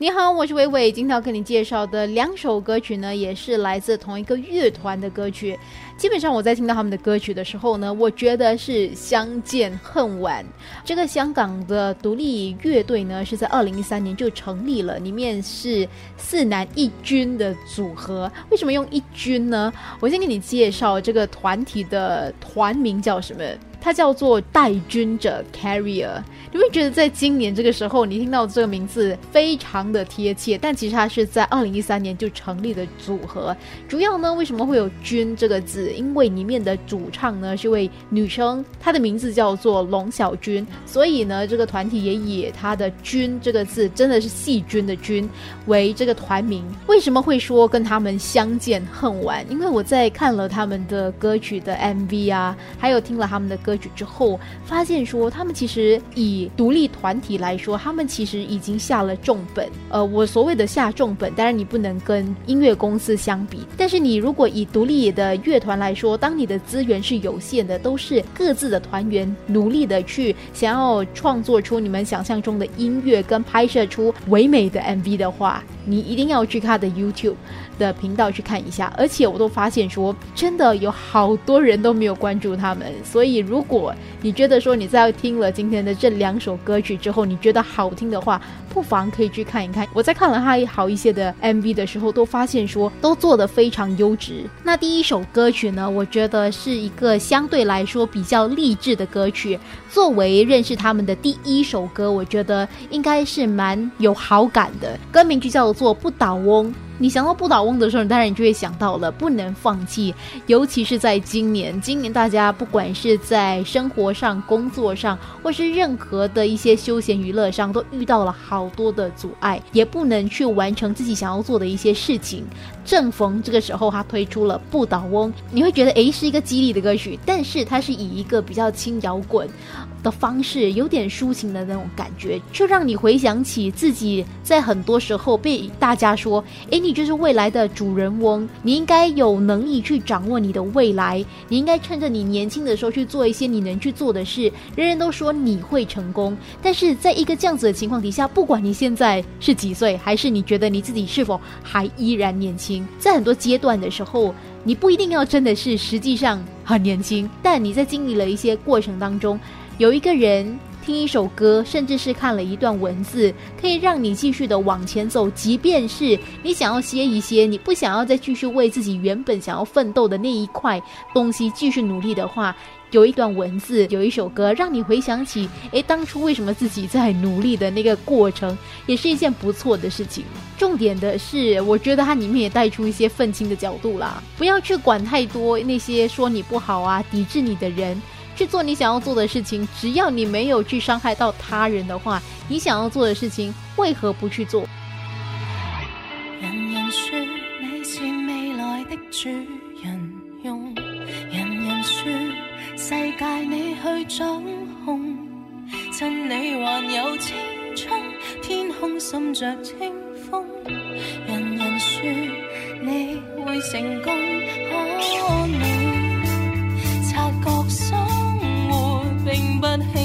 你好，我是伟伟。今天要跟你介绍的两首歌曲呢，也是来自同一个乐团的歌曲。基本上我在听到他们的歌曲的时候呢，我觉得是相见恨晚。这个香港的独立乐队呢，是在二零一三年就成立了，里面是四男一军的组合。为什么用一军呢？我先给你介绍这个团体的团名叫什么？它叫做带军者 （Carrier）。你会觉得在今年这个时候，你听到这个名字非常的贴切，但其实它是在二零一三年就成立的组合。主要呢，为什么会有“军”这个字？因为里面的主唱呢是位女生，她的名字叫做龙小军，所以呢，这个团体也以她的“军”这个字，真的是细菌的“菌”为这个团名。为什么会说跟他们相见恨晚？因为我在看了他们的歌曲的 MV 啊，还有听了他们的歌曲之后，发现说他们其实以独立团体来说，他们其实已经下了重本。呃，我所谓的下重本，当然你不能跟音乐公司相比。但是你如果以独立的乐团来说，当你的资源是有限的，都是各自的团员努力的去想要创作出你们想象中的音乐，跟拍摄出唯美的 MV 的话，你一定要去他的 YouTube 的频道去看一下。而且我都发现说，真的有好多人都没有关注他们。所以如果你觉得说你在听了今天的这两，首歌曲之后，你觉得好听的话，不妨可以去看一看。我在看了他好一些的 MV 的时候，都发现说都做的非常优质。那第一首歌曲呢，我觉得是一个相对来说比较励志的歌曲。作为认识他们的第一首歌，我觉得应该是蛮有好感的。歌名就叫做《不倒翁》。你想到不倒翁的时候，当然你就会想到了不能放弃，尤其是在今年，今年大家不管是在生活上、工作上，或是任何的一些休闲娱乐上，都遇到了好多的阻碍，也不能去完成自己想要做的一些事情。正逢这个时候，他推出了不倒翁，你会觉得诶是一个激励的歌曲，但是它是以一个比较轻摇滚。的方式有点抒情的那种感觉，就让你回想起自己在很多时候被大家说：“哎，你你就是未来的主人翁，你应该有能力去掌握你的未来，你应该趁着你年轻的时候去做一些你能去做的事。”人人都说你会成功，但是在一个这样子的情况底下，不管你现在是几岁，还是你觉得你自己是否还依然年轻，在很多阶段的时候，你不一定要真的是实际上很年轻，但你在经历了一些过程当中。有一个人听一首歌，甚至是看了一段文字，可以让你继续的往前走。即便是你想要歇一歇，你不想要再继续为自己原本想要奋斗的那一块东西继续努力的话，有一段文字，有一首歌，让你回想起，诶，当初为什么自己在努力的那个过程，也是一件不错的事情。重点的是，我觉得它里面也带出一些愤青的角度啦，不要去管太多那些说你不好啊、抵制你的人。去做你想要做的事情，只要你没有去伤害到他人的话，你想要做的事情为何不去做？人人说你是未来的主人翁，人人说世界你去掌控，趁你还有青春，天空渗着清风，人人说你会成功，but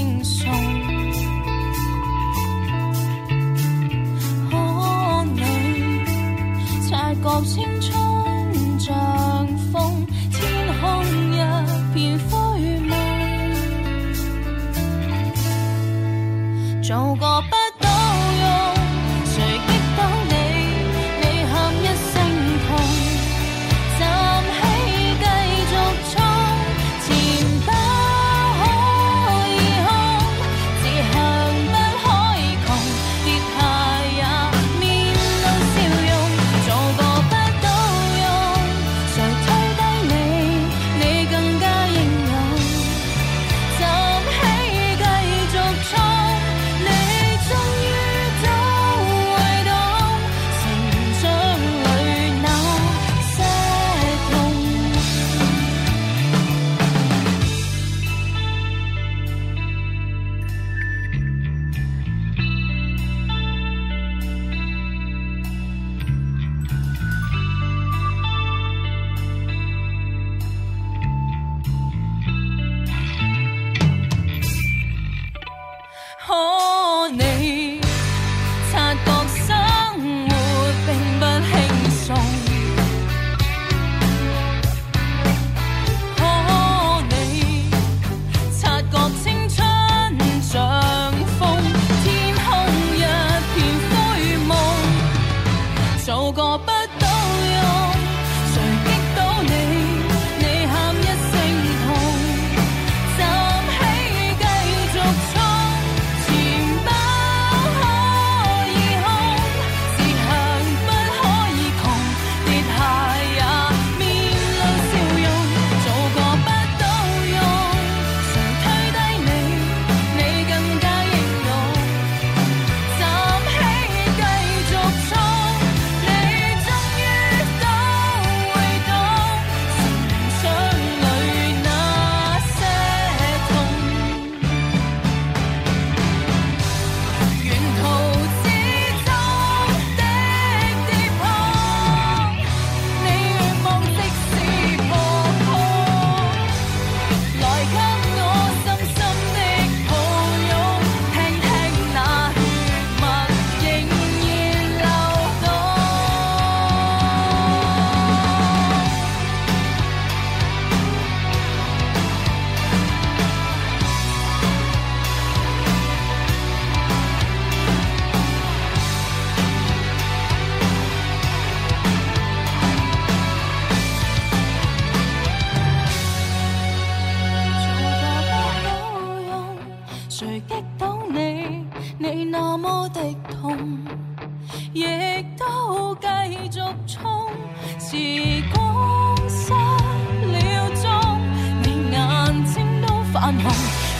发梦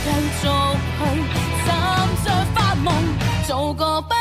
继续去站着发梦做个不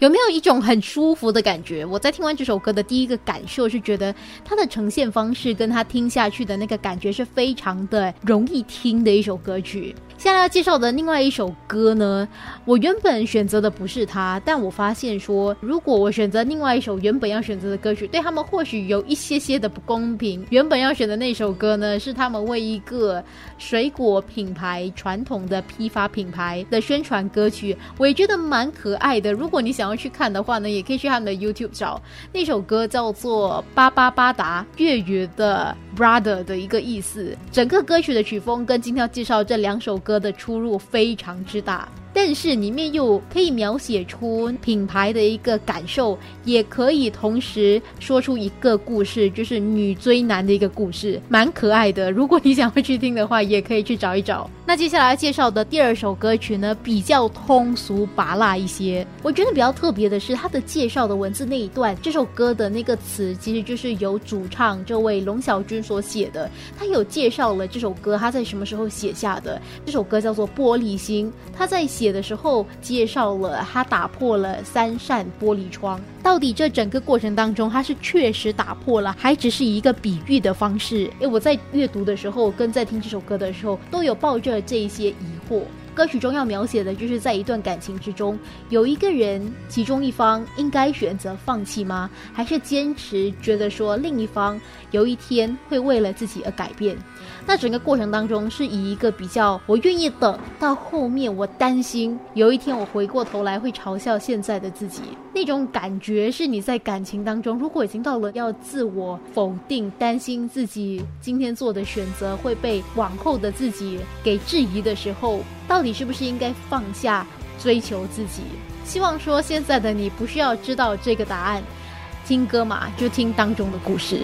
有没有一种很舒服的感觉？我在听完这首歌的第一个感受是觉得它的呈现方式跟它听下去的那个感觉是非常的容易听的一首歌曲。现在要介绍的另外一首歌呢，我原本选择的不是它，但我发现说，如果我选择另外一首原本要选择的歌曲，对他们或许有一些些的不公平。原本要选的那首歌呢，是他们为一个水果品牌、传统的批发品牌的宣传歌曲，我也觉得蛮可爱的。如果你想要去看的话呢，也可以去他们的 YouTube 找那首歌，叫做《巴巴巴达》，粤语的 Brother 的一个意思。整个歌曲的曲风跟今天要介绍这两首。歌的出入非常之大。但是里面又可以描写出品牌的一个感受，也可以同时说出一个故事，就是女追男的一个故事，蛮可爱的。如果你想要去听的话，也可以去找一找。那接下来介绍的第二首歌曲呢，比较通俗拔辣一些。我觉得比较特别的是它的介绍的文字那一段，这首歌的那个词其实就是由主唱这位龙小军所写的。他有介绍了这首歌他在什么时候写下的。这首歌叫做《玻璃心》，他在。写的时候介绍了他打破了三扇玻璃窗，到底这整个过程当中他是确实打破了，还只是一个比喻的方式？诶，我在阅读的时候跟在听这首歌的时候都有抱着这些疑惑。歌曲中要描写的就是在一段感情之中，有一个人，其中一方应该选择放弃吗？还是坚持觉得说另一方有一天会为了自己而改变？那整个过程当中是以一个比较，我愿意等到后面，我担心有一天我回过头来会嘲笑现在的自己，那种感觉是你在感情当中，如果已经到了要自我否定，担心自己今天做的选择会被往后的自己给质疑的时候，到底你是不是应该放下追求自己？希望说现在的你不需要知道这个答案，听歌嘛，就听当中的故事。